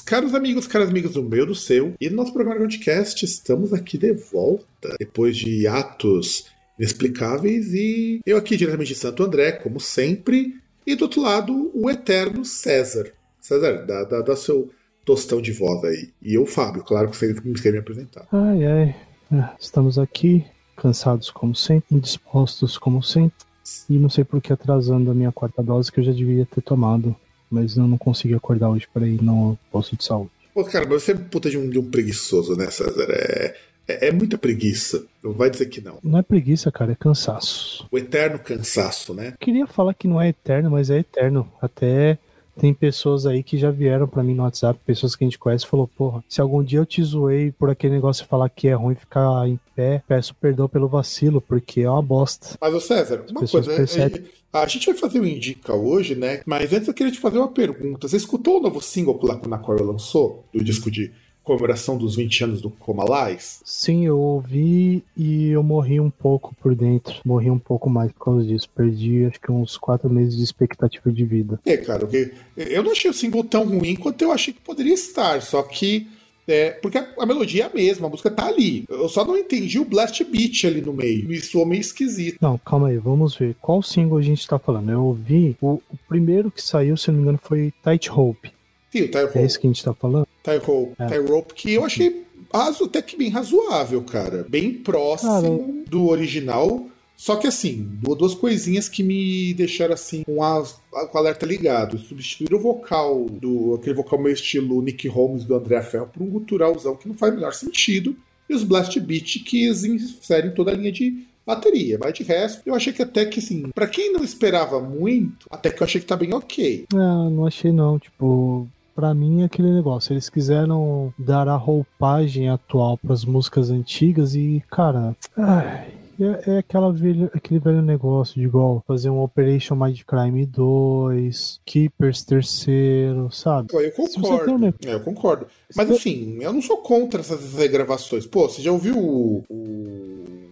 Caros amigos, caras amigas do meu do seu. E no nosso programa Groundcast estamos aqui de volta, depois de atos inexplicáveis. E eu aqui diretamente de Santo André, como sempre. E do outro lado, o eterno César. César, dá, dá, dá seu tostão de voz aí. E eu, Fábio, claro que você quer me apresentar. Ai, ai. É, estamos aqui, cansados como sempre, indispostos como sempre. E não sei por que atrasando a minha quarta dose que eu já devia ter tomado mas eu não consegui acordar hoje para ir no posto de saúde. Pô, cara, mas você é puta de um, de um preguiçoso, né, César? É, é, é, muita preguiça. Não vai dizer que não. Não é preguiça, cara, é cansaço. O eterno cansaço, né? queria falar que não é eterno, mas é eterno. Até tem pessoas aí que já vieram para mim no WhatsApp, pessoas que a gente conhece, falou, porra, se algum dia eu te zoei por aquele negócio de falar que é ruim ficar em pé, peço perdão pelo vacilo, porque é uma bosta. Mas, o César, uma coisa, é, a gente vai fazer o Indica hoje, né? Mas antes eu queria te fazer uma pergunta. Você escutou o novo single que o Nakora lançou, do disco de comemoração dos 20 anos do Comalais? Sim, eu ouvi e eu morri um pouco por dentro. Morri um pouco mais por causa disso. Perdi acho que uns quatro meses de expectativa de vida. É, cara, eu não achei o single tão ruim quanto eu achei que poderia estar, só que. É, porque a, a, melodia é a mesma, a música tá ali. Eu só não entendi o blast beat ali no meio. Me soou meio esquisito. Não, calma aí, vamos ver. Qual single a gente tá falando? Eu ouvi. O, o primeiro que saiu, se não me engano, foi Tight Hope. Sim, o. É isso que a gente tá falando? Tie Hope. É. Rope, que eu achei raso, até que bem razoável, cara. Bem próximo cara. do original. Só que assim, duas coisinhas que me deixaram assim com, a, com o alerta ligado. Substituir o vocal do aquele vocal meio estilo Nick Holmes do André Ferro por um guturalzão que não faz o menor sentido. E os blast beat que inserem toda a linha de bateria. Mas de resto, eu achei que até que assim, para quem não esperava muito, até que eu achei que tá bem ok. Não, não achei não, tipo, para mim é aquele negócio. Eles quiseram dar a roupagem atual para as músicas antigas e, cara, ai, é, é aquela velho, aquele velho negócio de igual fazer um Operation Mind Crime 2, Keepers terceiro, sabe? Eu concordo. Um... É, eu concordo. Mas assim, eu não sou contra essas regravações. Pô, você já ouviu o, o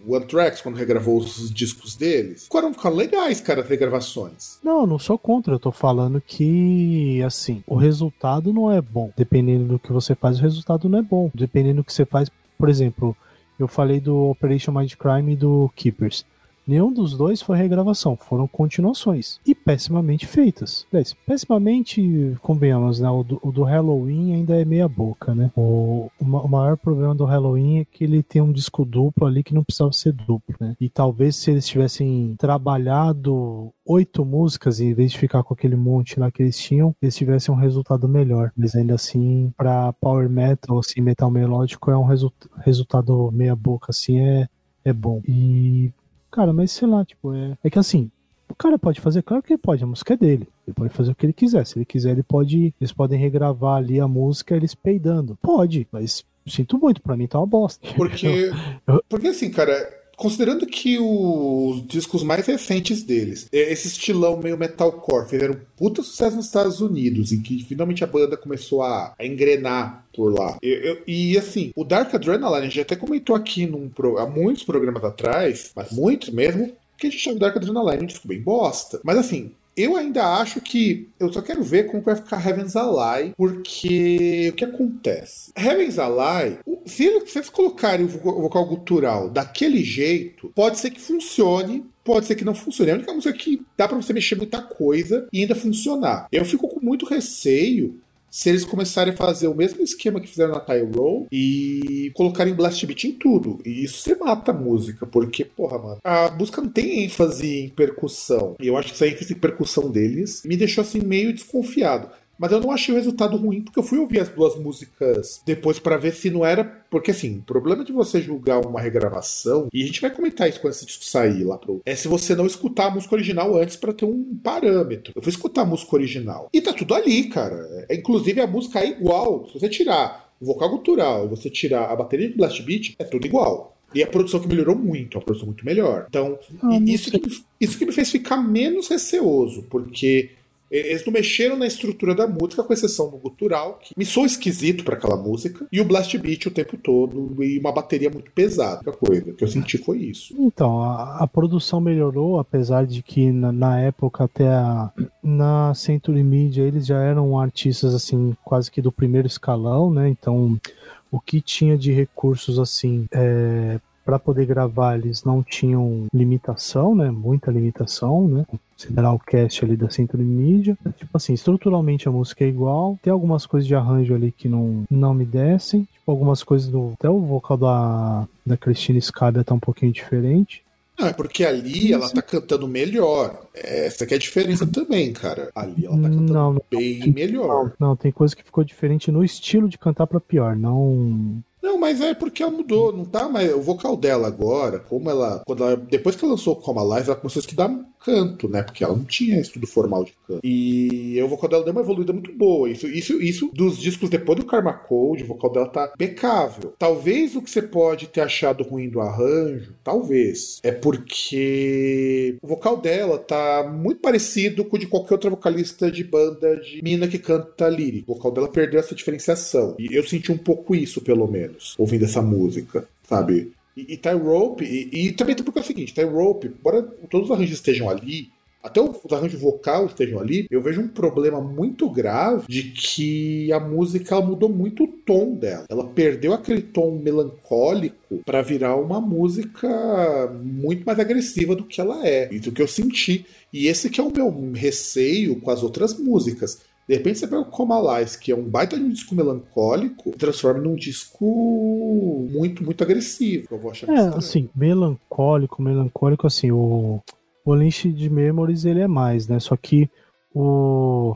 o Anthrax, quando regravou os discos deles, ficaram, ficaram legais, cara, as regravações. Não, não sou contra, eu tô falando que, assim, o resultado não é bom. Dependendo do que você faz, o resultado não é bom. Dependendo do que você faz, por exemplo, eu falei do Operation Mind Crime e do Keepers. Nenhum dos dois foi regravação, foram continuações. E pessimamente feitas. Pessimamente, convenhamos, né? O do, o do, Halloween ainda é meia boca, né? O, o, o, maior problema do Halloween é que ele tem um disco duplo ali que não precisava ser duplo, né? E talvez se eles tivessem trabalhado oito músicas em vez de ficar com aquele monte lá que eles tinham, eles tivessem um resultado melhor. Mas ainda assim, para power metal, assim, metal melódico, é um resu resultado meia boca, assim, é, é bom. E Cara, mas sei lá, tipo, é, é que assim, o cara pode fazer, claro que ele pode, a música é dele. Ele pode fazer o que ele quiser. Se ele quiser, ele pode. Eles podem regravar ali a música eles peidando. Pode, mas sinto muito, pra mim tá uma bosta. Porque. porque assim, cara, Considerando que os discos mais recentes deles, é esse estilão meio metalcore, fizeram um puta sucesso nos Estados Unidos, em que finalmente a banda começou a, a engrenar por lá. Eu, e assim, o Dark Adrenaline, a gente até comentou aqui num, há muitos programas atrás, mas muitos mesmo, que a gente chama Dark Adrenaline um disco bem bosta. Mas assim, Eu ainda acho que. Eu só quero ver como vai ficar Heaven's Ally, porque o que acontece? Heaven's Ally, se eles colocarem o vocal gutural daquele jeito, pode ser que funcione, pode ser que não funcione. É a única música que dá para você mexer muita coisa e ainda funcionar. Eu fico com muito receio se eles começarem a fazer o mesmo esquema que fizeram na Tyrell e colocarem Blast Beat em tudo. E isso você mata a música, porque, porra, mano, a música não tem ênfase em percussão. E eu acho que essa ênfase em percussão deles me deixou assim meio desconfiado. Mas eu não achei o resultado ruim, porque eu fui ouvir as duas músicas depois para ver se não era. Porque assim, o problema de você julgar uma regravação, e a gente vai comentar isso quando esse disco sair lá pro. É se você não escutar a música original antes para ter um parâmetro. Eu fui escutar a música original. E tá tudo ali, cara. É, inclusive a música é igual. Se você tirar o vocal gutural e você tirar a bateria de Blast Beat, é tudo igual. E a produção que melhorou muito, a produção muito melhor. Então, ah, isso, que, isso que me fez ficar menos receoso, porque eles não mexeram na estrutura da música, com exceção do gutural, que me soou esquisito para aquela música, e o blast beat o tempo todo, e uma bateria muito pesada. A coisa que eu senti foi isso. Então, a, a produção melhorou, apesar de que na, na, época, até a, na Century Media, eles já eram artistas, assim, quase que do primeiro escalão, né? Então, o que tinha de recursos, assim, é, para poder gravar eles não tinham limitação, né? Muita limitação, né? Considerar o cast ali da Century Media. Tipo assim, estruturalmente a música é igual. Tem algumas coisas de arranjo ali que não, não me descem. Tipo, algumas coisas do. Até o vocal da, da Cristina Scada tá um pouquinho diferente. Não, é porque ali ela tá cantando melhor. Essa que é a diferença também, cara. Ali ela tá cantando não, bem não, melhor. Não, tem coisa que ficou diferente no estilo de cantar para pior, não não, mas é porque ela mudou, não tá mais. O vocal dela agora, como ela. Quando ela depois que ela lançou Coma Live, ela começou a estudar canto, né? Porque ela não tinha estudo formal de canto. E o vocal dela deu uma evoluída muito boa. Isso, isso, isso dos discos depois do Karma Code, o vocal dela tá impecável. Talvez o que você pode ter achado ruim do arranjo, talvez, é porque o vocal dela tá muito parecido com o de qualquer outra vocalista de banda de mina que canta lírico. O vocal dela perdeu essa diferenciação. E eu senti um pouco isso, pelo menos, ouvindo essa música, sabe? E, e Ty Rope, e, e também porque é o seguinte, Ty Rope, embora todos os arranjos estejam ali, até os arranjos vocal estejam ali, eu vejo um problema muito grave de que a música mudou muito o tom dela. Ela perdeu aquele tom melancólico para virar uma música muito mais agressiva do que ela é, e do que eu senti. E esse que é o meu receio com as outras músicas. De repente você pega o Coma Lies, que é um baita de um disco melancólico, transforma num disco muito, muito agressivo. Eu vou achar é, assim, melancólico, melancólico, assim, o, o Lynch de Memories ele é mais, né? Só que o.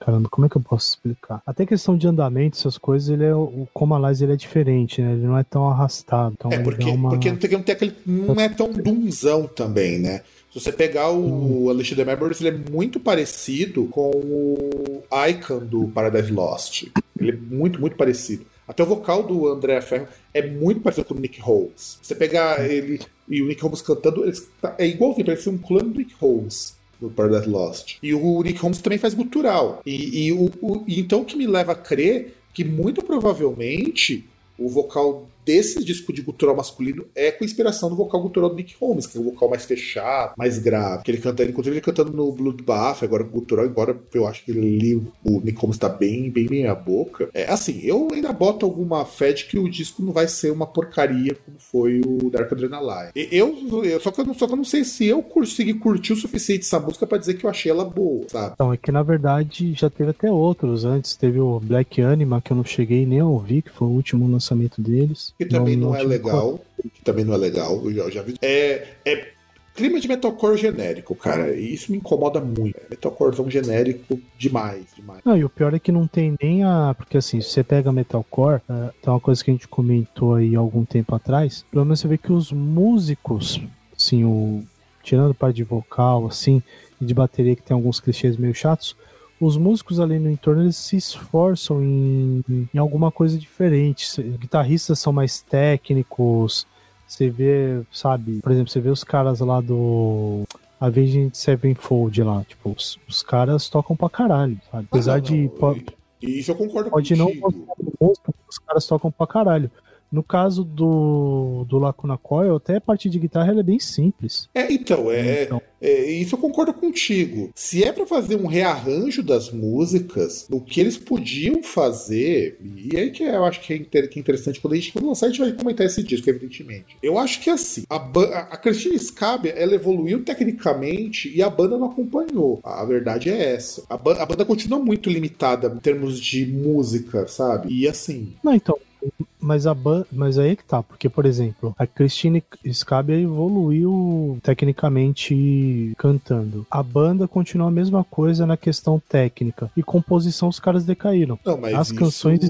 Caramba, como é que eu posso explicar? Até questão de andamento, essas coisas, ele é o Coma Lies ele é diferente, né? Ele não é tão arrastado. Então é, porque, uma... porque não, tem, não, tem aquele, não é tão dunzão também, né? Se você pegar o hum. Unleashed the Memories, ele é muito parecido com o Icon do Paradise Lost. Ele é muito, muito parecido. Até o vocal do André Ferro é muito parecido com o Nick Holmes. Você pegar ele e o Nick Holmes cantando, tá, é igualzinho, parece um clã do Nick Holmes do Paradise Lost. E o Nick Holmes também faz gutural. E, e o, o, então o que me leva a crer que muito provavelmente o vocal desse disco de gutural masculino é com inspiração do vocal gutural do Nick Holmes, que é o vocal mais fechado, mais grave. Que ele canta, inclusive ele cantando no Bloodbath, agora gutural, embora eu acho que ele, o Nick Holmes tá bem, bem meia boca. É assim, eu ainda boto alguma fé de que o disco não vai ser uma porcaria como foi o Dark Adrenaline. Eu, eu, só, que eu, só que eu não sei se eu consegui curtir o suficiente essa música para dizer que eu achei ela boa, sabe? Então, é que na verdade já teve até outros antes. Teve o Black Anima, que eu não cheguei nem a ouvir, que foi o último lançamento deles. Que também não, não, não é legal. Que também não é legal. Eu já, já vi. É, é clima de metalcore genérico, cara. E isso me incomoda muito. É metalcorezão genérico demais, demais. Não, e o pior é que não tem nem a. Porque assim, se você pega metalcore, é, tem uma coisa que a gente comentou aí algum tempo atrás. Pelo menos você vê que os músicos, assim, o. Tirando parte de vocal, assim, e de bateria que tem alguns clichês meio chatos, os músicos ali no entorno eles se esforçam em, em alguma coisa diferente. Guitarristas são mais técnicos. Você vê, sabe, por exemplo, você vê os caras lá do Avenged Sevenfold lá, tipo, os, os caras tocam pra caralho, sabe? Apesar ah, não, de. Isso eu concordo pode contigo. não música, os caras tocam pra caralho. No caso do, do Lacuna Coil, até a parte de guitarra é bem simples. É, então, é, então. é, isso eu concordo contigo. Se é para fazer um rearranjo das músicas, o que eles podiam fazer, e aí que eu acho que é, que é interessante, quando a gente lançar, a gente vai comentar esse disco, evidentemente. Eu acho que assim, a, a Cristina Scabia, ela evoluiu tecnicamente e a banda não acompanhou. A verdade é essa. A, a banda continua muito limitada em termos de música, sabe? E assim. Não, então, mas a banda, mas aí é que tá, porque por exemplo, a Christine Scabia evoluiu tecnicamente cantando. A banda continua a mesma coisa na questão técnica e composição os caras decaíram. Não, mas As isso... canções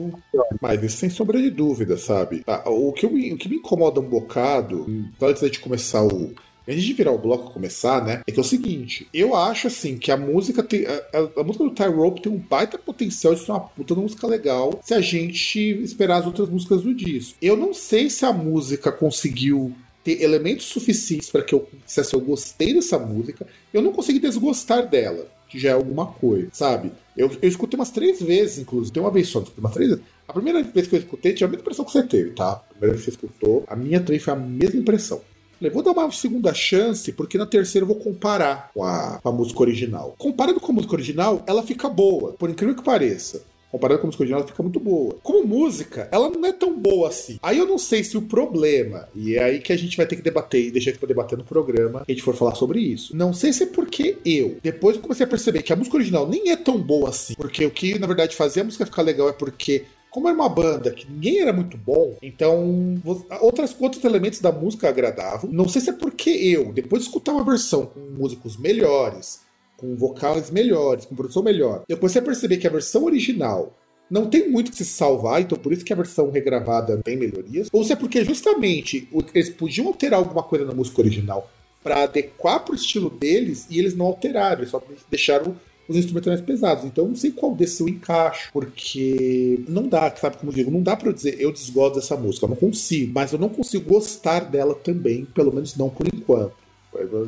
mas isso sem sombra de dúvida, sabe? Ah, o que, o que me incomoda um bocado, antes de começar o, antes de virar o bloco começar, né? É que é o seguinte, eu acho assim que a música tem. A, a música do Ty Rope tem um baita potencial de ser uma puta música legal se a gente esperar as outras músicas do disco. Eu não sei se a música conseguiu ter elementos suficientes para que eu dissesse eu gostei dessa música. Eu não consegui desgostar dela, que já é alguma coisa, sabe? Eu, eu escutei umas três vezes, inclusive. Tem uma vez só, umas três vezes. A primeira vez que eu escutei, tinha a mesma impressão que você teve, tá? A primeira vez que você escutou, a minha também foi a mesma impressão. Falei, vou dar uma segunda chance, porque na terceira eu vou comparar com a, com a música original. Comparando com a música original, ela fica boa, por incrível que pareça. Comparado com a música original, ela fica muito boa. Como música, ela não é tão boa assim. Aí eu não sei se o problema, e é aí que a gente vai ter que debater e deixar pra debater no programa, que a gente for falar sobre isso. Não sei se é porque eu, depois eu comecei a perceber que a música original nem é tão boa assim. Porque o que, na verdade, fazia a música ficar legal é porque como era uma banda que ninguém era muito bom, então outras, outros elementos da música agradavam. Não sei se é porque eu, depois de escutar uma versão com músicos melhores, com vocais melhores, com produção melhor, eu comecei a perceber que a versão original não tem muito que se salvar, então por isso que a versão regravada tem melhorias. Ou se é porque justamente eles podiam alterar alguma coisa na música original para adequar pro estilo deles e eles não alteraram, eles só deixaram os instrumentos mais pesados. Então não sei qual desse eu encaixo, porque não dá, sabe como eu digo, não dá para dizer eu desgosto dessa música, eu não consigo, mas eu não consigo gostar dela também, pelo menos não por enquanto.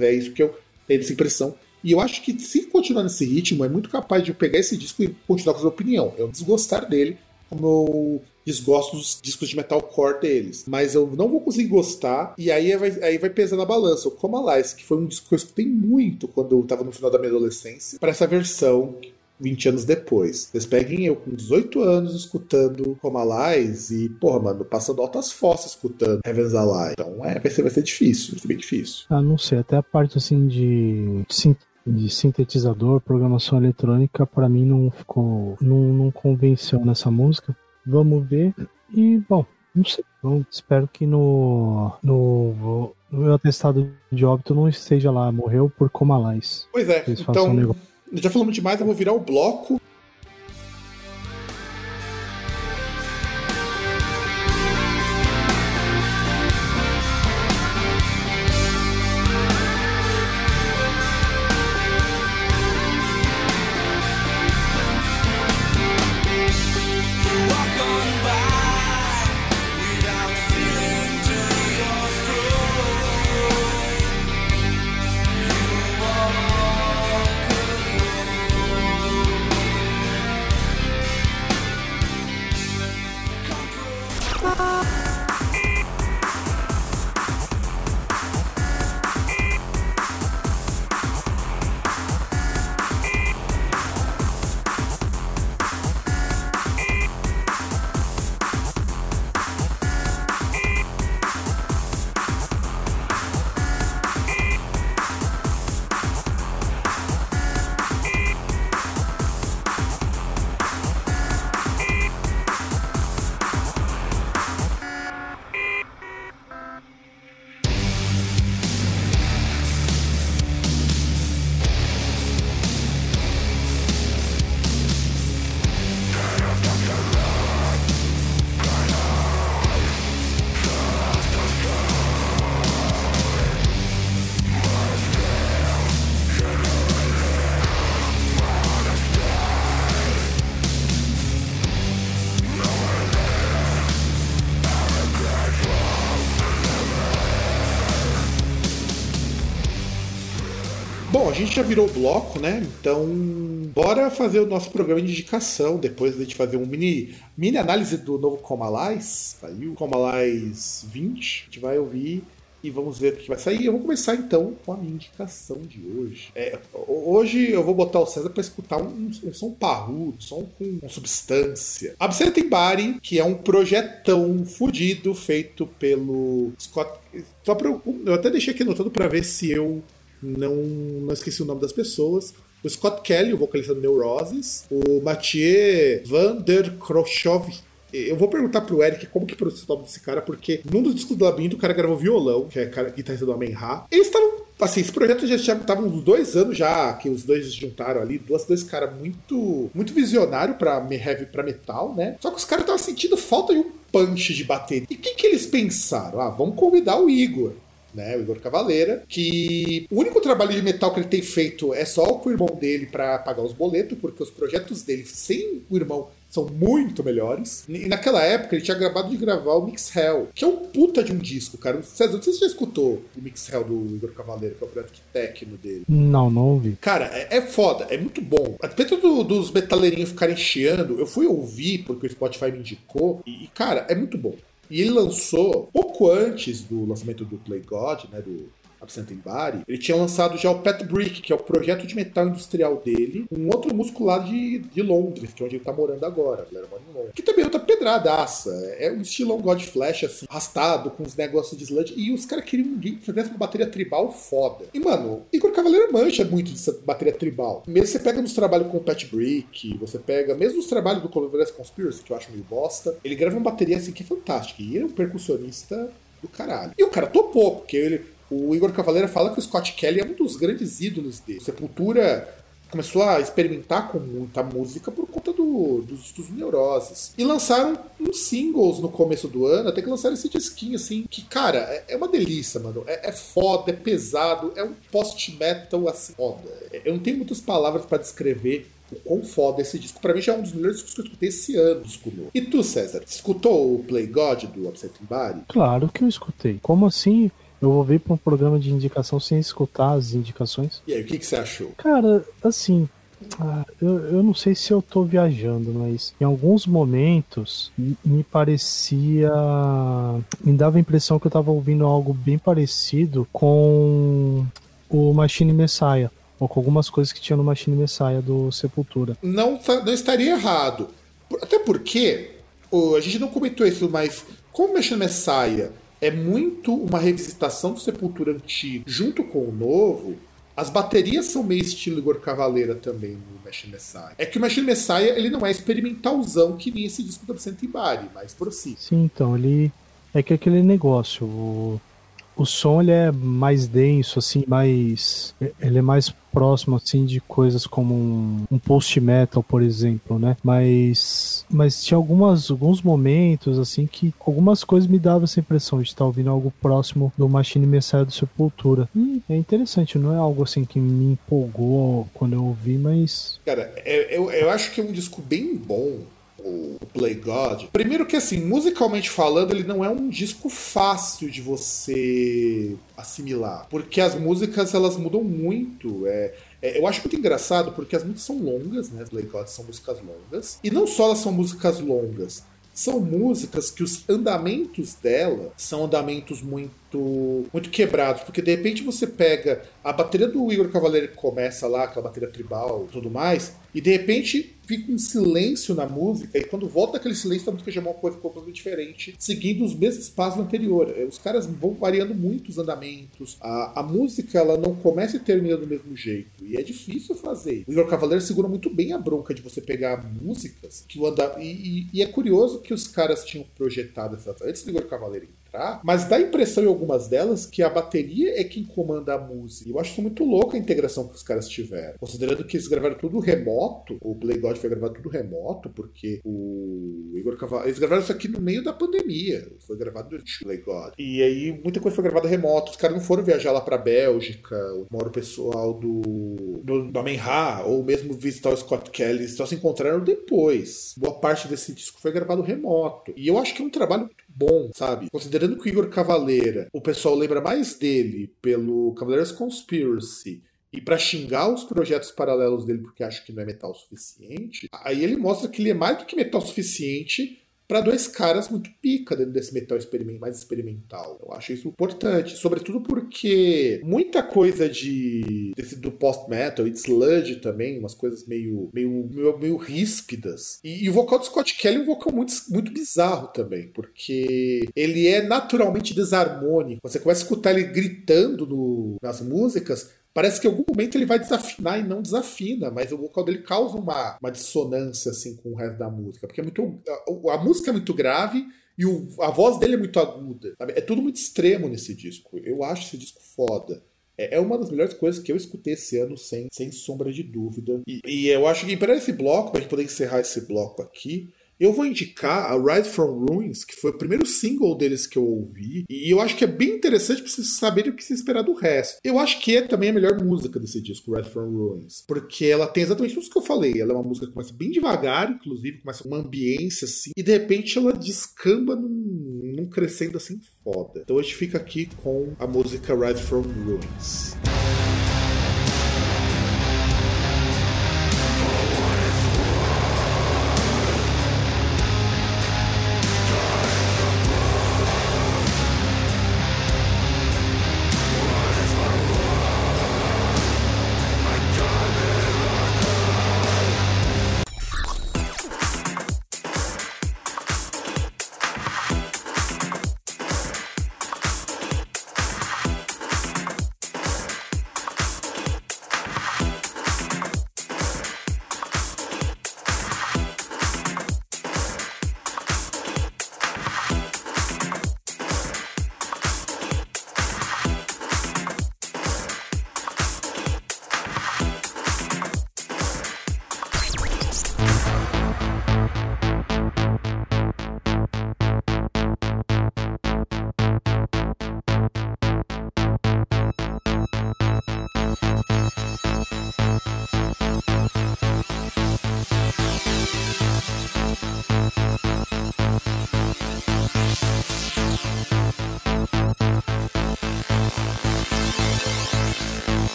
É isso que eu tenho essa impressão. E eu acho que se continuar nesse ritmo, é muito capaz de eu pegar esse disco e continuar com a sua opinião. Eu desgostar dele, como eu desgosto dos discos de metalcore deles. Mas eu não vou conseguir gostar, e aí vai, aí vai pesar na balança. O Coma Lies, que foi um disco que eu escutei muito quando eu tava no final da minha adolescência, para essa versão 20 anos depois. Vocês peguem eu com 18 anos escutando Coma Lies e, porra, mano, passando altas fossas escutando Heaven's Alive. Então é, vai ser, vai ser difícil, vai ser bem difícil. Ah, não sei, até a parte assim de de sintetizador, programação eletrônica, para mim não ficou. Não, não convenceu nessa música. Vamos ver. E, bom, não sei. Eu espero que no, no, no meu atestado de óbito não esteja lá. Morreu por comalais. Pois é, então. Um já falamos demais, eu vou virar o bloco gente já virou bloco, né? Então, bora fazer o nosso programa de indicação. Depois a gente fazer um mini, mini análise do novo Comalais. Saiu Comalais 20. A gente vai ouvir e vamos ver o que vai sair. Eu vou começar então com a minha indicação de hoje. É, hoje eu vou botar o César para escutar um, um, som parrudo, som com, com substância. Absenta Body, que é um projetão fudido feito pelo Scott. Só pra, eu até deixei aqui anotando para ver se eu não, não esqueci o nome das pessoas. O Scott Kelly, o vocalista do Neuroses, o Mathieu Van der Krochov, eu vou perguntar pro Eric como que pronuncia o nome desse cara, porque num dos discos do Labirinto o cara gravou violão, que é cara, guitarrista do Amen Ra. Eles estavam. Assim, esse projeto já estavam uns dois anos já que os dois se juntaram ali, dois, dois caras muito muito visionário pra heavy pra metal, né? Só que os caras estavam sentindo falta de um punch de bateria. E o que, que eles pensaram? Ah, vamos convidar o Igor né, o Igor Cavaleira, que o único trabalho de metal que ele tem feito é só com o irmão dele para pagar os boletos, porque os projetos dele sem o irmão são muito melhores. E naquela época ele tinha acabado de gravar o Mix Hell, que é um puta de um disco, cara. César, não sei se você já escutou o Mix Hell do Igor Cavaleiro, que é o projeto técnico dele. Não, não ouvi. Cara, é, é foda, é muito bom. A do, dos metaleirinhos ficarem chiando, eu fui ouvir porque o Spotify me indicou, e, cara, é muito bom. E ele lançou, pouco antes do lançamento do Play God, né, do Absent in Body, ele tinha lançado já o Pet Brick, que é o projeto de metal industrial dele, um outro músico lá de, de Londres, que é onde ele tá morando agora, ele mora em Londres. Que também é outra pedradaça. É um estilão God Flash, assim, arrastado, com os negócios de sludge, e os caras queriam que fizesse uma bateria tribal foda. E, mano, Igor Cavaleiro mancha muito dessa bateria tribal. Mesmo você pega nos trabalhos com o Pet Brick, você pega, mesmo nos trabalhos do Columbus Conspiracy, que eu acho meio bosta, ele grava uma bateria assim que é fantástica. E ele é um percussionista do caralho. E o cara topou, porque ele o Igor Cavaleira fala que o Scott Kelly é um dos grandes ídolos dele. Sepultura começou a experimentar com muita música por conta do, dos, dos neuroses. E lançaram uns singles no começo do ano, até que lançaram esse disquinho, assim, que, cara, é, é uma delícia, mano. É, é, foda, é pesado, é um post-metal, assim, foda. Eu não tenho muitas palavras para descrever o quão foda esse disco. Pra mim já é um dos melhores discos que eu escutei esse ano, novo. E tu, César, escutou o Play God do Upset Body? Claro que eu escutei. Como assim? Eu vou vir para um programa de indicação sem escutar as indicações. E aí, o que, que você achou? Cara, assim, ah, eu, eu não sei se eu tô viajando, mas em alguns momentos me parecia. Me dava a impressão que eu tava ouvindo algo bem parecido com o Machine Messiah. Ou com algumas coisas que tinha no Machine Messiah do Sepultura. Não, tá, não estaria errado. Até porque, a gente não comentou isso, mas como o Machine Messiah é muito uma revisitação do Sepultura antigo junto com o novo. As baterias são meio estilo Igor Cavaleira também no Machine Messiah. É que o Machine Messiah ele não é experimentalzão que nem esse disco do Absent Body, mas por si. Sim, então, ele é que aquele negócio, o o som ele é mais denso, assim, mais. Ele é mais próximo, assim, de coisas como um, um post-metal, por exemplo, né? Mas, mas tinha algumas, alguns momentos, assim, que algumas coisas me davam essa impressão de estar ouvindo algo próximo do Machine Messiah do Sepultura. E é interessante, não é algo, assim, que me empolgou quando eu ouvi, mas... Cara, eu, eu acho que é um disco bem bom o Play God. Primeiro que assim, musicalmente falando, ele não é um disco fácil de você assimilar, porque as músicas elas mudam muito. É, é, eu acho muito engraçado porque as músicas são longas, né? As Play God são músicas longas e não só elas são músicas longas, são músicas que os andamentos dela são andamentos muito muito quebrados, porque de repente você pega a bateria do Igor Cavaleiro que começa lá, aquela bateria tribal tudo mais, e de repente fica um silêncio na música, e quando volta aquele silêncio, a música já é uma coisa completamente diferente, seguindo os mesmos passos anterior. É, os caras vão variando muito os andamentos. A, a música ela não começa e termina do mesmo jeito. E é difícil fazer. O Igor Cavaleiro segura muito bem a bronca de você pegar músicas que o anda... E, e, e é curioso que os caras tinham projetado essas. Antes do Igor Cavaleiro tocar, mas dá a impressão em algumas delas que a bateria é quem comanda a música. E eu acho isso muito louco a integração que os caras tiveram. Considerando que eles gravaram tudo remoto, o Play God foi gravado tudo remoto, porque o Igor Cavaleiro. Eles gravaram isso aqui no meio da pandemia. Foi gravado durante o Play God. E aí muita coisa foi gravada remoto. Os caras não foram viajar lá pra Bélgica, mora o pessoal do, do, do Amenha, ou mesmo visitar o Scott Kelly. Só se encontraram depois. Boa parte desse disco foi gravado remoto. E eu acho que é um trabalho muito bom, sabe? Considerando que o Igor Cavaleira, o pessoal lembra mais dele pelo Cavaleiros Conspiracy e para xingar os projetos paralelos dele porque acha que não é metal suficiente, aí ele mostra que ele é mais do que metal suficiente para dois caras muito pica dentro desse metal experiment, mais experimental. Eu acho isso importante, sobretudo porque muita coisa de desse, do post-metal e de sludge também, umas coisas meio meio, meio, meio ríspidas. E, e, o vocal do Scott Kelly é um vocal muito, muito bizarro também, porque ele é naturalmente desarmônico. Você começa a escutar ele gritando no, nas músicas, parece que em algum momento ele vai desafinar e não desafina, mas o vocal dele causa uma, uma dissonância assim com o resto da música, porque é muito a, a música é muito grave e o, a voz dele é muito aguda. Sabe? É tudo muito extremo nesse disco. Eu acho esse disco foda. É, é uma das melhores coisas que eu escutei esse ano, sem, sem sombra de dúvida. E, e eu acho que para esse bloco, para gente poder encerrar esse bloco aqui, eu vou indicar a Ride from Ruins, que foi o primeiro single deles que eu ouvi, e eu acho que é bem interessante para vocês saberem o que se esperar do resto. Eu acho que é também a melhor música desse disco, Ride from Ruins, porque ela tem exatamente isso que eu falei. Ela é uma música que começa bem devagar, inclusive, começa uma ambiência assim, e de repente ela descamba num, num crescendo assim foda. Então a gente fica aqui com a música Ride from Ruins.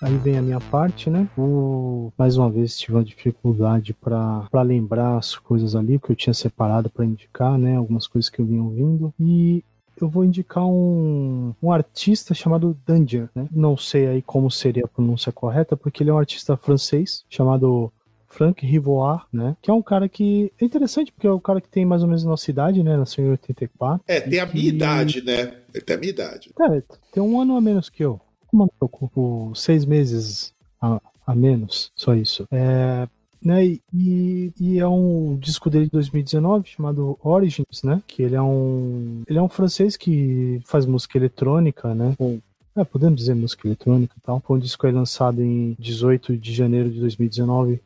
Aí vem a minha parte, né? O, mais uma vez tive uma dificuldade para lembrar as coisas ali que eu tinha separado para indicar, né? Algumas coisas que eu vinha ouvindo. E eu vou indicar um, um artista chamado Danger, né? Não sei aí como seria a pronúncia correta, porque ele é um artista francês chamado Frank Rivoire, né? Que é um cara que é interessante, porque é um cara que tem mais ou menos a nossa idade, né? Nasceu em 84. É, tem a que... minha idade, né? Ele tem a minha idade. É, tem um ano a menos que eu como eu ocupo seis meses a, a menos, só isso. É, né, e, e, é um disco dele de 2019 chamado Origins, né? Que ele é um ele é um francês que faz música eletrônica, né? É, podemos dizer música eletrônica e tal. Foi um disco aí lançado em 18 de janeiro de 2019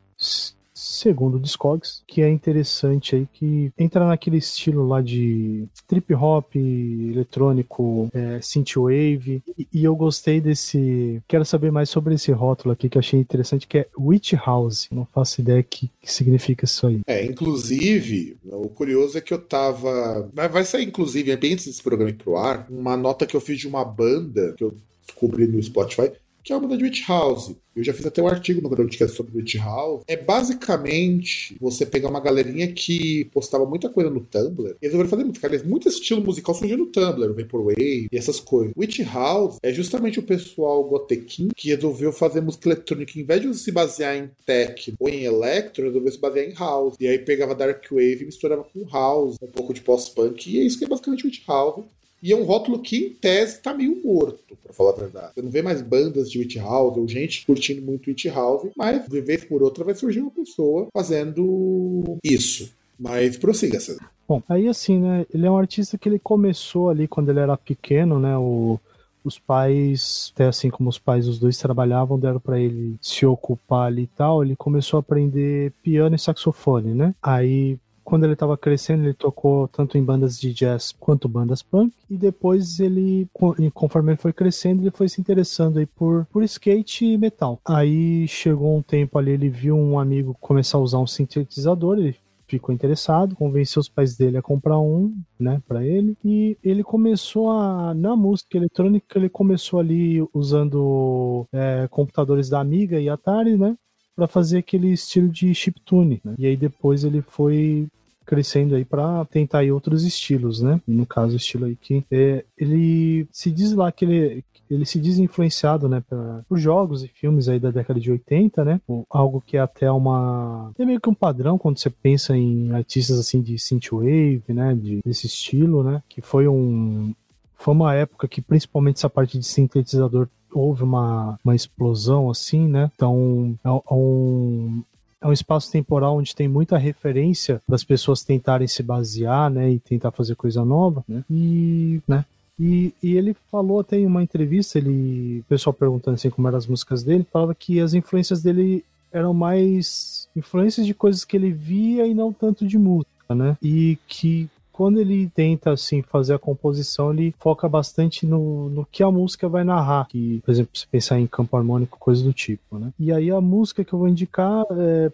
segundo o Discogs, que é interessante aí, que entra naquele estilo lá de trip hop, eletrônico, é, synthwave, e, eu gostei desse... Quero saber mais sobre esse rótulo aqui, que achei interessante, que é Witch House. Não faço ideia que, que significa isso aí. É, inclusive, o curioso é que eu tava... Vai sair, inclusive, é bem antes desse programa ir pro ar, uma nota que eu fiz de uma banda que eu descobri no Spotify, que é uma da Witch House. Eu já fiz até um artigo no podcast sobre Witch House. É basicamente você pegar uma galerinha que postava muita coisa no Tumblr e resolveram fazer música. Aliás, muito estilo musical surgiu no Tumblr, o Vaporwave e essas coisas. Witch House é justamente o pessoal gotequim que resolveu fazer música eletrônica. Em vez de se basear em tech ou em electro, resolveu se basear em house. E aí pegava Dark Wave e misturava com house, um pouco de post-punk. E é isso que é basicamente Witch House. E é um rótulo que, em tese, tá meio morto, para falar a verdade. Você não vê mais bandas de Witch House ou gente curtindo muito Witch House, mas de vez por outra vai surgir uma pessoa fazendo isso. Mas prossiga, César. Bom, aí assim, né? Ele é um artista que ele começou ali quando ele era pequeno, né? O, os pais, até assim como os pais, os dois trabalhavam, deram para ele se ocupar ali e tal. Ele começou a aprender piano e saxofone, né? Aí quando ele estava crescendo, ele tocou tanto em bandas de jazz quanto bandas punk. E depois ele, conforme ele foi crescendo, ele foi se interessando aí por, por skate e metal. Aí chegou um tempo ali, ele viu um amigo começar a usar um sintetizador, ele ficou interessado, convenceu os pais dele a comprar um, né, para ele, e ele começou a, na música eletrônica, ele começou ali usando é, computadores da Amiga e Atari, né, para fazer aquele estilo de chiptune, né? E aí depois ele foi crescendo aí para tentar aí outros estilos, né? No caso, o estilo aí que é, ele se diz lá que ele ele se diz influenciado, né, pra, por jogos e filmes aí da década de 80, né? Algo que é até uma é meio que um padrão quando você pensa em artistas assim de synthwave, né, de, desse estilo, né? Que foi um foi uma época que principalmente essa parte de sintetizador houve uma, uma explosão assim, né? Então é, é um é um espaço temporal onde tem muita referência para as pessoas tentarem se basear, né, e tentar fazer coisa nova, né? E, né, e, e, ele falou até em uma entrevista, ele, o pessoal perguntando assim como eram as músicas dele, falava que as influências dele eram mais influências de coisas que ele via e não tanto de música, né? E que quando ele tenta assim fazer a composição, ele foca bastante no, no que a música vai narrar. Que, por exemplo, se pensar em campo harmônico, coisa do tipo, né? E aí a música que eu vou indicar é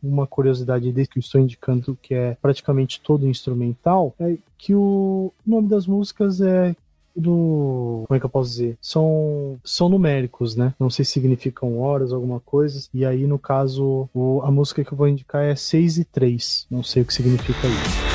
uma curiosidade desse que eu estou indicando que é praticamente todo instrumental é que o nome das músicas é do. Como é que eu posso dizer? São, são numéricos, né? Não sei se significam horas, alguma coisa. E aí, no caso, o, a música que eu vou indicar é 6 e 3. Não sei o que significa isso.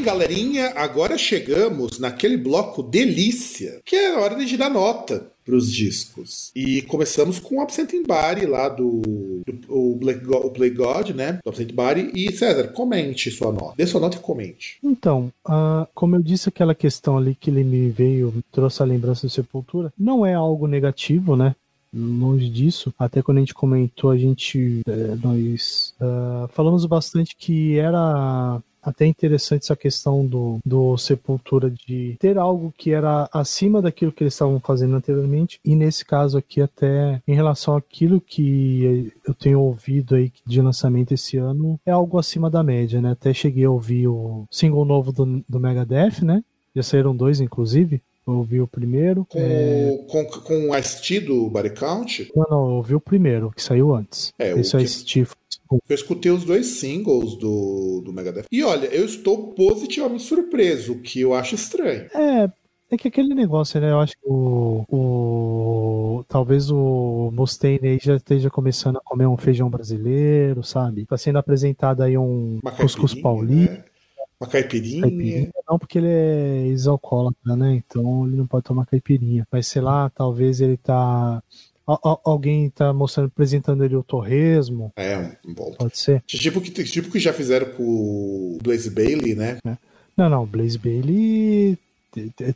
Bem, galerinha, agora chegamos naquele bloco delícia, que é a hora de dar nota para os discos. E começamos com Absent Body lá do, do o, Black God, o Play God, né? Do Absent Body. E César, comente sua nota. Dê sua nota e comente. Então, uh, como eu disse, aquela questão ali que ele me veio, trouxe a lembrança do Sepultura, não é algo negativo, né? longe disso. Até quando a gente comentou, a gente é, nós uh, falamos bastante que era até interessante essa questão do, do Sepultura de ter algo que era acima daquilo que eles estavam fazendo anteriormente, e nesse caso aqui, até em relação àquilo que eu tenho ouvido aí de lançamento esse ano, é algo acima da média, né? Até cheguei a ouvir o single novo do, do Megadeth, né? Já saíram dois, inclusive. Eu ouvi o primeiro. Com, é... com, com o ST do Body Count? Não, não, eu ouvi o primeiro, que saiu antes. É, Esse o é ST eu escutei os dois singles do, do Megadeth. E olha, eu estou positivamente surpreso, o que eu acho estranho. É, é que aquele negócio, né? Eu acho que o. o talvez o Mustaine aí já esteja começando a comer um feijão brasileiro, sabe? Tá sendo apresentado aí um cuscuz paulista. Né? Uma caipirinha. caipirinha. Não, porque ele é exalcoólatra, né? Então ele não pode tomar caipirinha. Mas sei lá, talvez ele tá alguém está mostrando, apresentando ele o torresmo. É, um. Pode ser. Tipo que, tipo que já fizeram com o Blaze Bailey, né? É. Não, não, o Blaze Bailey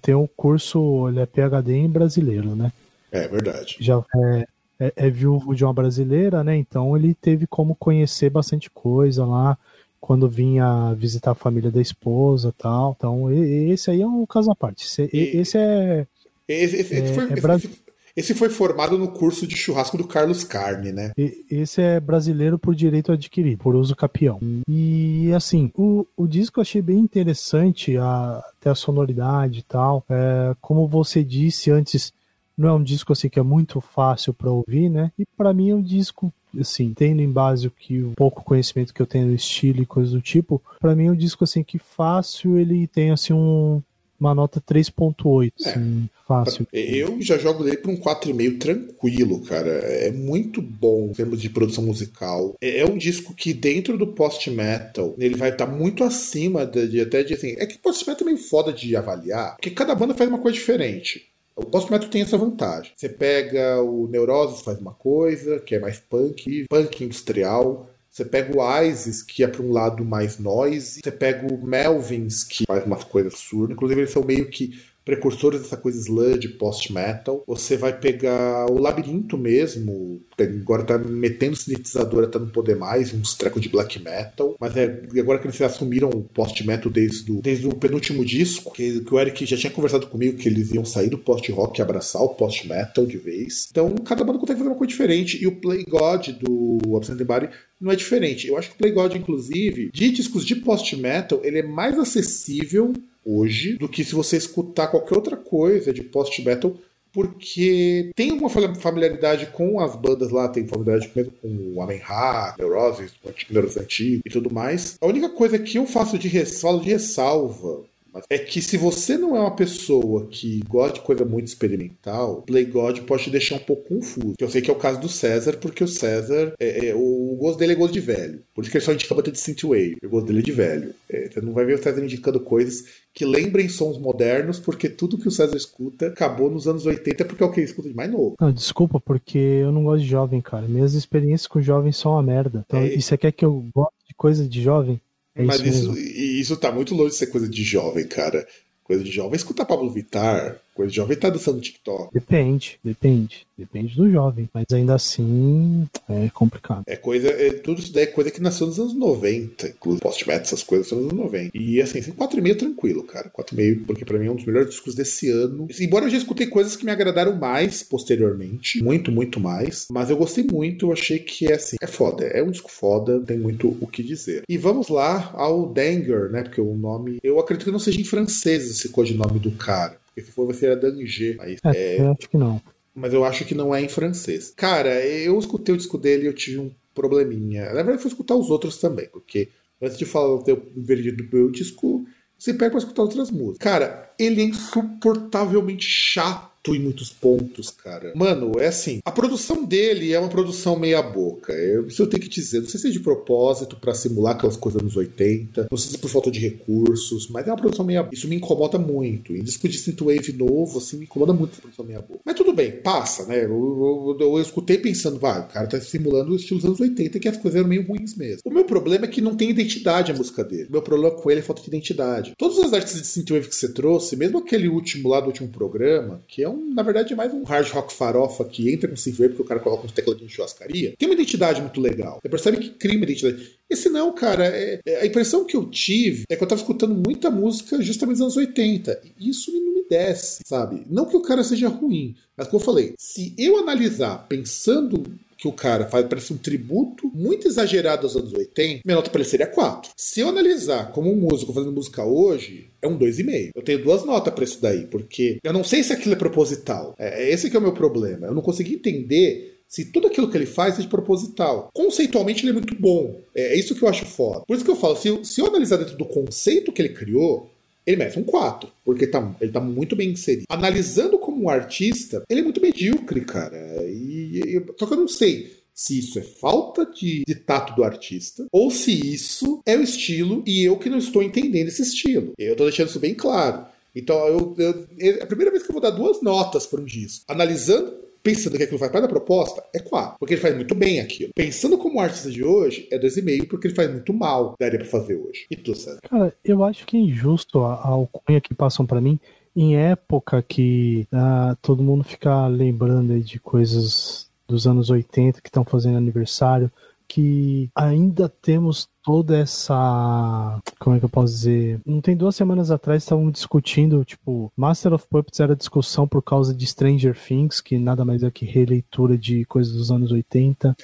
tem um curso, ele é PHD em brasileiro, né? É verdade. Já é, é, é viúvo de uma brasileira, né? Então ele teve como conhecer bastante coisa lá quando vinha visitar a família da esposa tal. Então, esse aí é um caso à parte. Esse, e, esse é. Esse, esse, é, foi, é esse, esse foi formado no curso de churrasco do Carlos Carne, né? E, esse é brasileiro por direito adquirido, por uso capião. E assim, o, o disco eu achei bem interessante, a, até a sonoridade e tal. É, como você disse antes, não é um disco assim que é muito fácil para ouvir, né? E para mim é um disco assim, tendo em base o que o pouco conhecimento que eu tenho no estilo e coisas do tipo, para mim é um disco assim que fácil ele tem assim um uma nota 3.8, é. assim, fácil. Eu já jogo dele para um 4,5 tranquilo, cara. É muito bom em termos de produção musical. É, é um disco que dentro do post-metal, ele vai estar tá muito acima de, de, até de assim, é que post-metal é meio foda de avaliar, porque cada banda faz uma coisa diferente. O post-metal tem essa vantagem. Você pega o Neurosis, faz uma coisa, que é mais punk, punk industrial. Você pega o Isis, que é para um lado mais noise. Você pega o Melvins, que faz umas coisas absurdas. Inclusive, eles são meio que precursores dessa coisa sludge, post-metal. Você vai pegar o Labirinto mesmo, agora tá metendo sintetizadora, tá não poder mais, uns trecos de black metal, mas é agora que eles assumiram o post-metal desde, do, desde o penúltimo disco, que, que, o Eric já tinha conversado comigo que eles iam sair do post-rock e abraçar o post-metal de vez. Então, cada banda consegue fazer uma coisa diferente, e o Play God do Absent Body não é diferente. Eu acho que o Play God, inclusive, de discos de post-metal, ele é mais acessível hoje do que se você escutar qualquer outra coisa de post-metal, porque tem uma familiaridade com as bandas lá, tem familiaridade mesmo com o Amen-Ra, Neurosis, Neurosis Antigo e tudo mais. A única coisa que eu faço de ressalva, de ressalva é que se você não é uma pessoa que gosta de coisa muito experimental, Play God pode te deixar um pouco confuso. Eu sei que é o caso do César, porque o César, é, é, o gosto dele é gosto de velho. Por isso que ele só indica bater de synthwave. O gosto dele é de velho. É, você não vai ver o César indicando coisas que lembrem sons modernos, porque tudo que o César escuta acabou nos anos 80 porque é o que ele escuta de mais novo. Não, desculpa, porque eu não gosto de jovem, cara. Minhas experiências com jovens são uma merda. Então, é... e você quer que eu goste de coisa de jovem? É Mas isso, isso, isso tá muito longe de ser coisa de jovem, cara. Coisa de jovem. Escuta Pablo Vittar, Coisa de jovem tá dançando TikTok. Depende, depende. Depende do jovem. Mas ainda assim é complicado. É coisa. É, tudo isso daí é coisa que nasceu nos anos 90. Inclusive, post-met, essas coisas são nos anos 90. E assim, assim 4,5 tranquilo, cara. 4,5, porque pra mim é um dos melhores discos desse ano. Embora eu já escutei coisas que me agradaram mais posteriormente. Muito, muito mais. Mas eu gostei muito. Eu achei que é assim. É foda. É um disco foda. Tem muito o que dizer. E vamos lá ao Danger, né? Porque o nome. Eu acredito que não seja em francês esse codinome do cara. Porque se for vai ser a Danger. Aí, é, é, eu acho que não. Mas eu acho que não é em francês. Cara, eu escutei o disco dele e eu tive um probleminha. Na verdade, fui escutar os outros também, porque antes de falar do veredito do meu disco, você pega pra escutar outras músicas. Cara, ele é insuportavelmente chato em muitos pontos, cara. Mano, é assim, a produção dele é uma produção meia boca. Eu, isso eu tenho que dizer. Não sei se é de propósito para simular aquelas coisas dos 80, não sei se é por falta de recursos, mas é uma produção meia Isso me incomoda muito. Em disco de synthwave novo, assim, me incomoda muito essa produção meia boca. Mas tudo bem, passa, né? Eu, eu, eu, eu escutei pensando, vai, o cara tá simulando o estilo dos anos 80, que as coisas eram meio ruins mesmo. O meu problema é que não tem identidade a música dele. O meu problema com ele é falta de identidade. Todas as artes de synthwave que você trouxe, mesmo aquele último lá do último programa, que é um um, na verdade, é mais um hard rock farofa que entra com synthwave porque o cara coloca uns tecladinhos de churrascaria. Tem uma identidade muito legal. Você percebe que cria uma identidade. Esse não, cara, é, é, a impressão que eu tive é que eu tava escutando muita música justamente dos anos 80. E isso não me desce, sabe? Não que o cara seja ruim, mas como eu falei, se eu analisar pensando que o cara faz, parece um tributo muito exagerado aos anos 80, minha nota para ele seria 4. Se eu analisar como um músico fazendo música hoje, é um 2,5. Eu tenho duas notas para isso daí, porque eu não sei se aquilo é proposital. É, é, esse que é o meu problema. Eu não consegui entender se tudo aquilo que ele faz é de proposital. Conceitualmente ele é muito bom. É, é isso que eu acho foda. Por isso que eu falo, se eu, se eu analisar dentro do conceito que ele criou, ele merece um 4, porque tá, ele tá muito bem inserido. Analisando como um artista, ele é muito medíocre, cara. E, e, só que eu não sei se isso é falta de, de, tato do artista ou se isso é o estilo e eu que não estou entendendo esse estilo. Eu tô deixando isso bem claro. Então, eu, eu, é a primeira vez que eu vou dar duas notas para um disco. Analisando pensando que aquilo faz parte da proposta, é 4. Porque ele faz muito bem aquilo. Pensando como artista de hoje, é 2,5, porque ele faz muito mal. Daria pra fazer hoje. E tu, César? Cara, eu acho que é injusto a, a alcunha que passam para mim em época que ah, todo mundo fica lembrando de coisas dos anos 80 que estão fazendo aniversário que ainda temos toda essa. Como é que eu posso dizer? Não tem duas semanas atrás estavam discutindo, tipo, Master of Puppets era discussão por causa de Stranger Things, que nada mais é que releitura de coisas dos anos 80.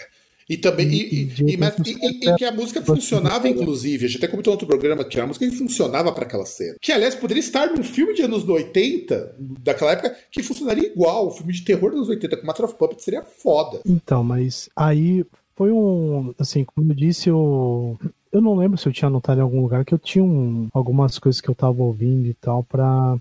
E também e, e, e, e, que a música funcionava, inclusive. A gente até comentou no outro programa que a música funcionava para aquela cena. Que, aliás, poderia estar num filme de anos 80, daquela época, que funcionaria igual. O filme de terror dos anos 80 com Master of Puppets seria foda. Então, mas aí foi um. Assim, como eu disse, eu. Eu não lembro se eu tinha anotado em algum lugar que eu tinha um, algumas coisas que eu tava ouvindo e tal para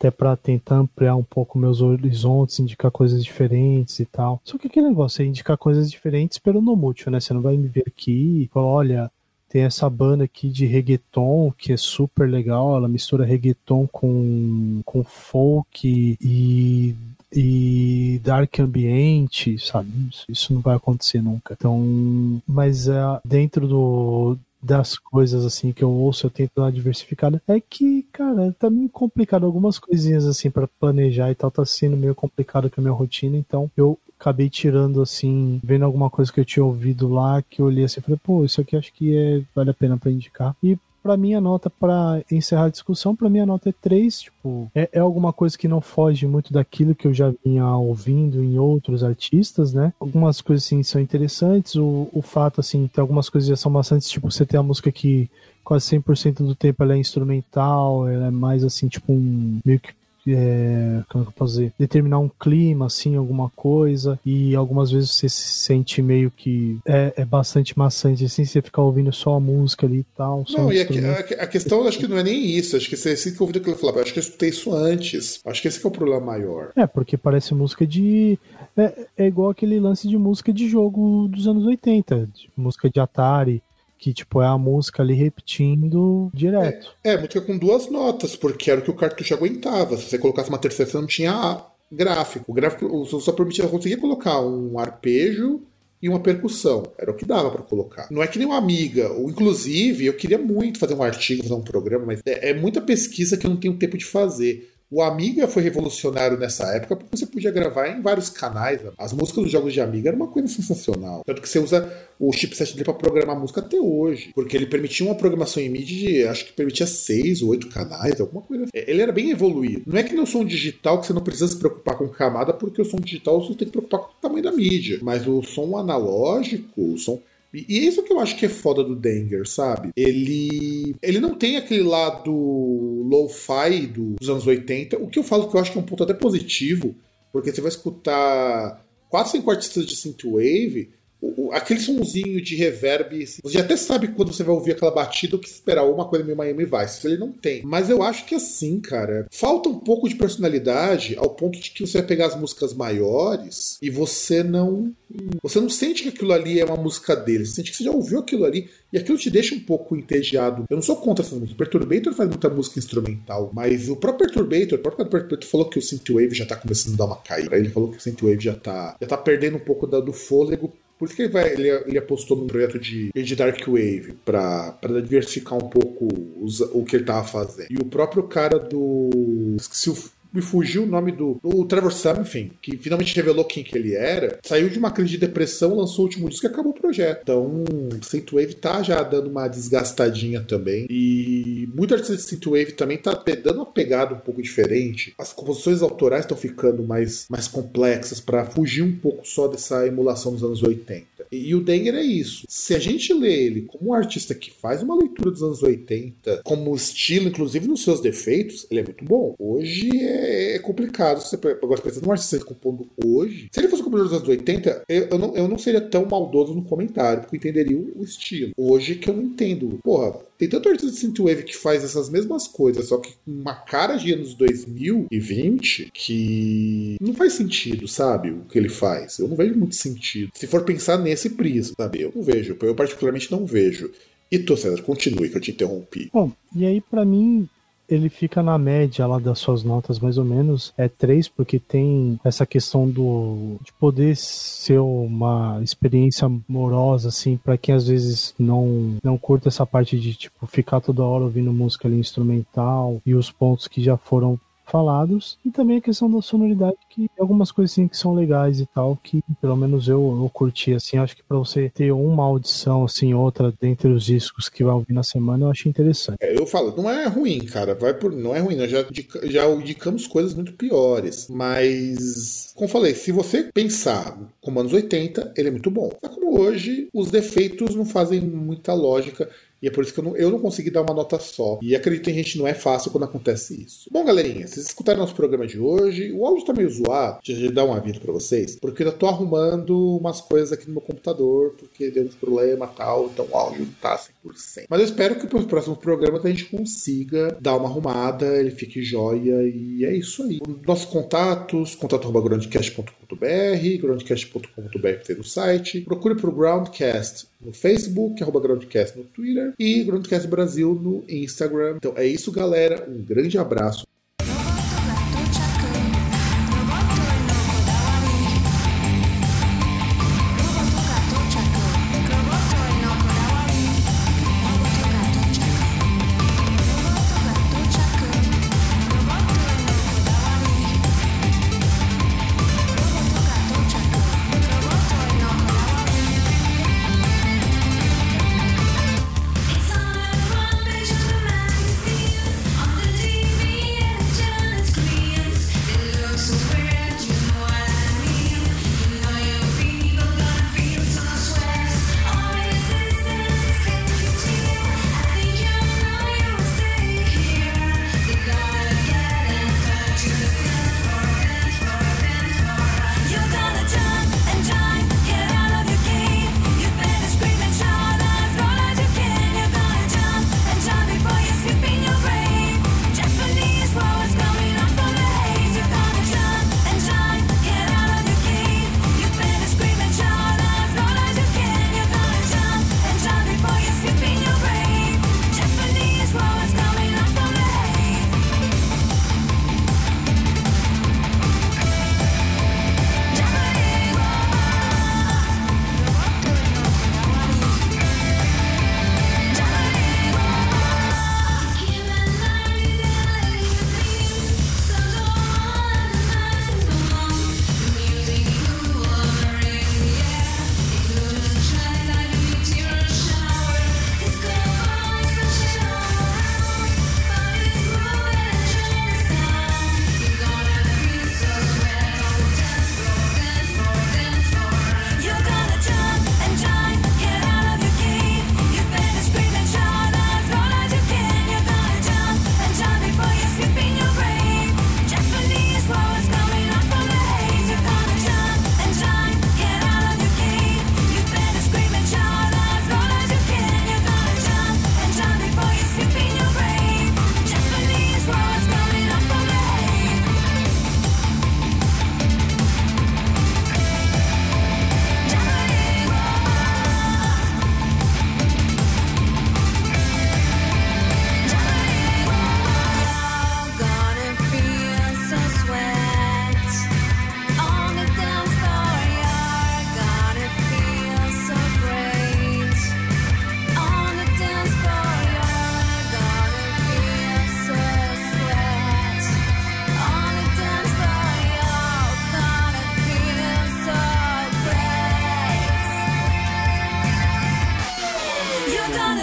até para tentar ampliar um pouco meus horizontes, indicar coisas diferentes e tal. Só que aquele negócio é indicar coisas diferentes pelo no mútil, né? Você não vai me ver aqui e falar, olha, tem essa banda aqui de reggaeton que é super legal, ela mistura reggaeton com, com folk e e dark ambiente, sabe? Isso, isso, não vai acontecer nunca. Então, mas é, dentro do, das coisas assim que eu ouço, eu tento dar diversificada, é que, cara, tá meio complicado algumas coisinhas assim para planejar e tal, tá sendo meio complicado com a minha rotina, então eu acabei tirando assim, vendo alguma coisa que eu tinha ouvido lá, que eu olhei assim, falei, pô, isso aqui acho que é, vale a pena para indicar. E para mim a nota para encerrar a discussão, para mim a nota é 3, tipo, é, é, alguma coisa que não foge muito daquilo que eu já vinha ouvindo em outros artistas, né? Algumas coisas assim são interessantes, o, o fato assim, tem algumas coisas já são bastante, tipo, você tem a música que quase 100% do tempo ela é instrumental, ela é mais assim, tipo um meio que é, como é que eu posso dizer, determinar um clima, assim, alguma coisa, e algumas vezes você se sente meio que é, é bastante maçante, assim, você ficar ouvindo só a música ali e tal. Não, e a, a, a, questão acho que não é nem isso, acho que você fica ouvindo aquilo falar, acho que eu escutei isso antes, acho que esse que é o problema maior. É, porque parece música de. É, é igual aquele lance de música de jogo dos anos 80, de música de Atari que tipo é a música ali repetindo direto. É, é, música com duas notas, porque era o que o cartucho aguentava. Se você colocasse uma terceira, você não tinha gráfico. O gráfico só permitia conseguia colocar um arpejo e uma percussão. Era o que dava para colocar. Não é que nem uma amiga. Ou, inclusive, eu queria muito fazer um artigo, fazer um programa, mas é, é muita pesquisa que eu não tenho tempo de fazer. O Amiga foi revolucionário nessa época porque você podia gravar em vários canais. Né? As músicas dos jogos de Amiga era uma coisa sensacional. Tanto que você usa o chipset dele para programar música até hoje. Porque ele permitia uma programação em MIDI de, acho que permitia seis ou oito canais, alguma coisa assim. Ele era bem evoluído. Não é que no som digital que você não precisa se preocupar com camada, porque o som digital você tem que preocupar com o tamanho da mídia. Mas o som analógico, o som e é isso que eu acho que é foda do Danger, sabe? Ele ele não tem aquele lado lo-fi dos anos 80, o que eu falo que eu acho que é um ponto até positivo, porque você vai escutar quatro, cinco artistas de synthwave o, aquele sonzinho de reverb, você até sabe quando você vai ouvir aquela batida o que esperar, uma coisa meio Miami Vice. Ele não tem. Mas eu acho que assim, cara, falta um pouco de personalidade ao ponto de que você vai pegar as músicas maiores e você não. Você não sente que aquilo ali é uma música dele. Você sente que você já ouviu aquilo ali e aquilo te deixa um pouco entediado. Eu não sou contra essas músicas. O Perturbator faz muita música instrumental, mas o próprio Perturbator, o próprio Perturbator falou que o Synthwave já tá começando a dar uma caída. Ele falou que o Synthwave já tá, já tá perdendo um pouco do fôlego por isso que ele, vai, ele, ele apostou num projeto de, de Dark Wave, pra diversificar um pouco os, o que ele tava fazendo. E o próprio cara do. Esqueci o me fugiu o nome do, do Trevor Something, que finalmente revelou quem que ele era, saiu de uma crise de depressão, lançou o último disco e acabou o projeto. Então, Synthwave tá já dando uma desgastadinha também. E muito artista de Synthwave também tá dando uma pegada um pouco diferente. As composições autorais estão ficando mais, mais complexas para fugir um pouco só dessa emulação dos anos 80. E, e o Denger é isso. Se a gente lê ele como um artista que faz uma leitura dos anos 80, como estilo, inclusive nos seus defeitos, ele é muito bom. Hoje é é, é, complicado. Você agora pensando num artista compondo hoje. Se ele fosse compositor dos anos 80, eu, eu, não, eu não seria tão maldoso no comentário, porque eu entenderia o, o estilo. Hoje que eu não entendo. Porra, tem tanto artista de synthwave que faz essas mesmas coisas, só que com uma cara de anos 2020 que não faz sentido, sabe? O que ele faz. Eu não vejo muito sentido. Se for pensar nesse prisma, sabe? Eu não vejo. Eu particularmente não vejo. E tu, César, continue que eu te interrompi. Bom, e aí para mim ele fica na média lá das suas notas, mais ou menos. É 3, porque tem essa questão do de poder ser uma experiência amorosa, assim, para quem às vezes não, não curta essa parte de, tipo, ficar toda hora ouvindo música ali instrumental e os pontos que já foram falados. E também a questão da sonoridade, que algumas coisinhas que são legais e tal, que pelo menos eu, eu curti, assim, acho que para você ter uma audição, assim, outra dentre os discos que vai ouvir na semana, eu acho interessante. É, eu falo, não é ruim, cara, vai por, não é ruim, nós já, já indicamos coisas muito piores, mas, como falei, se você pensar como anos 80, ele é muito bom. Mas como hoje, os defeitos não fazem muita lógica e é por isso que eu não, eu não consegui dar uma nota só. E acredito em gente, não é fácil quando acontece isso. Bom, galerinha, vocês escutaram nosso programa de hoje. O áudio tá meio zoado. Deixa eu dar um aviso pra vocês. Porque eu ainda tô arrumando umas coisas aqui no meu computador. Porque deu uns problemas e tal. Então o áudio tá 100%. Mas eu espero que para os próximos programas a gente consiga dar uma arrumada. Ele fique joia. E é isso aí. Nossos contatos: contato.groundcast.com.br, groundcast.com.br no site. Procure pro Groundcast no Facebook, arroba Groundcast no Twitter e Groundcast Brasil no Instagram. Então é isso, galera. Um grande abraço.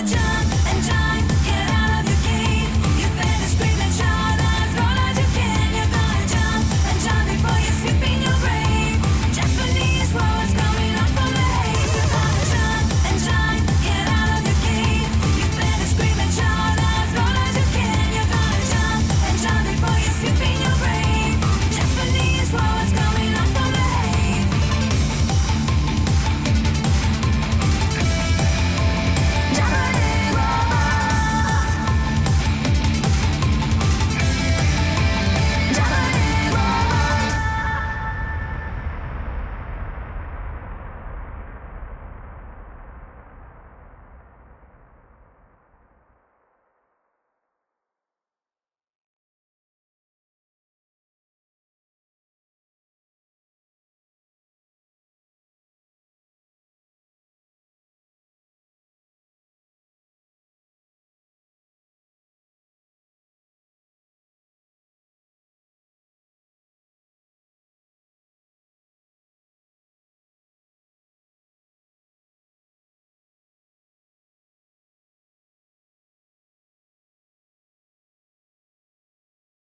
the time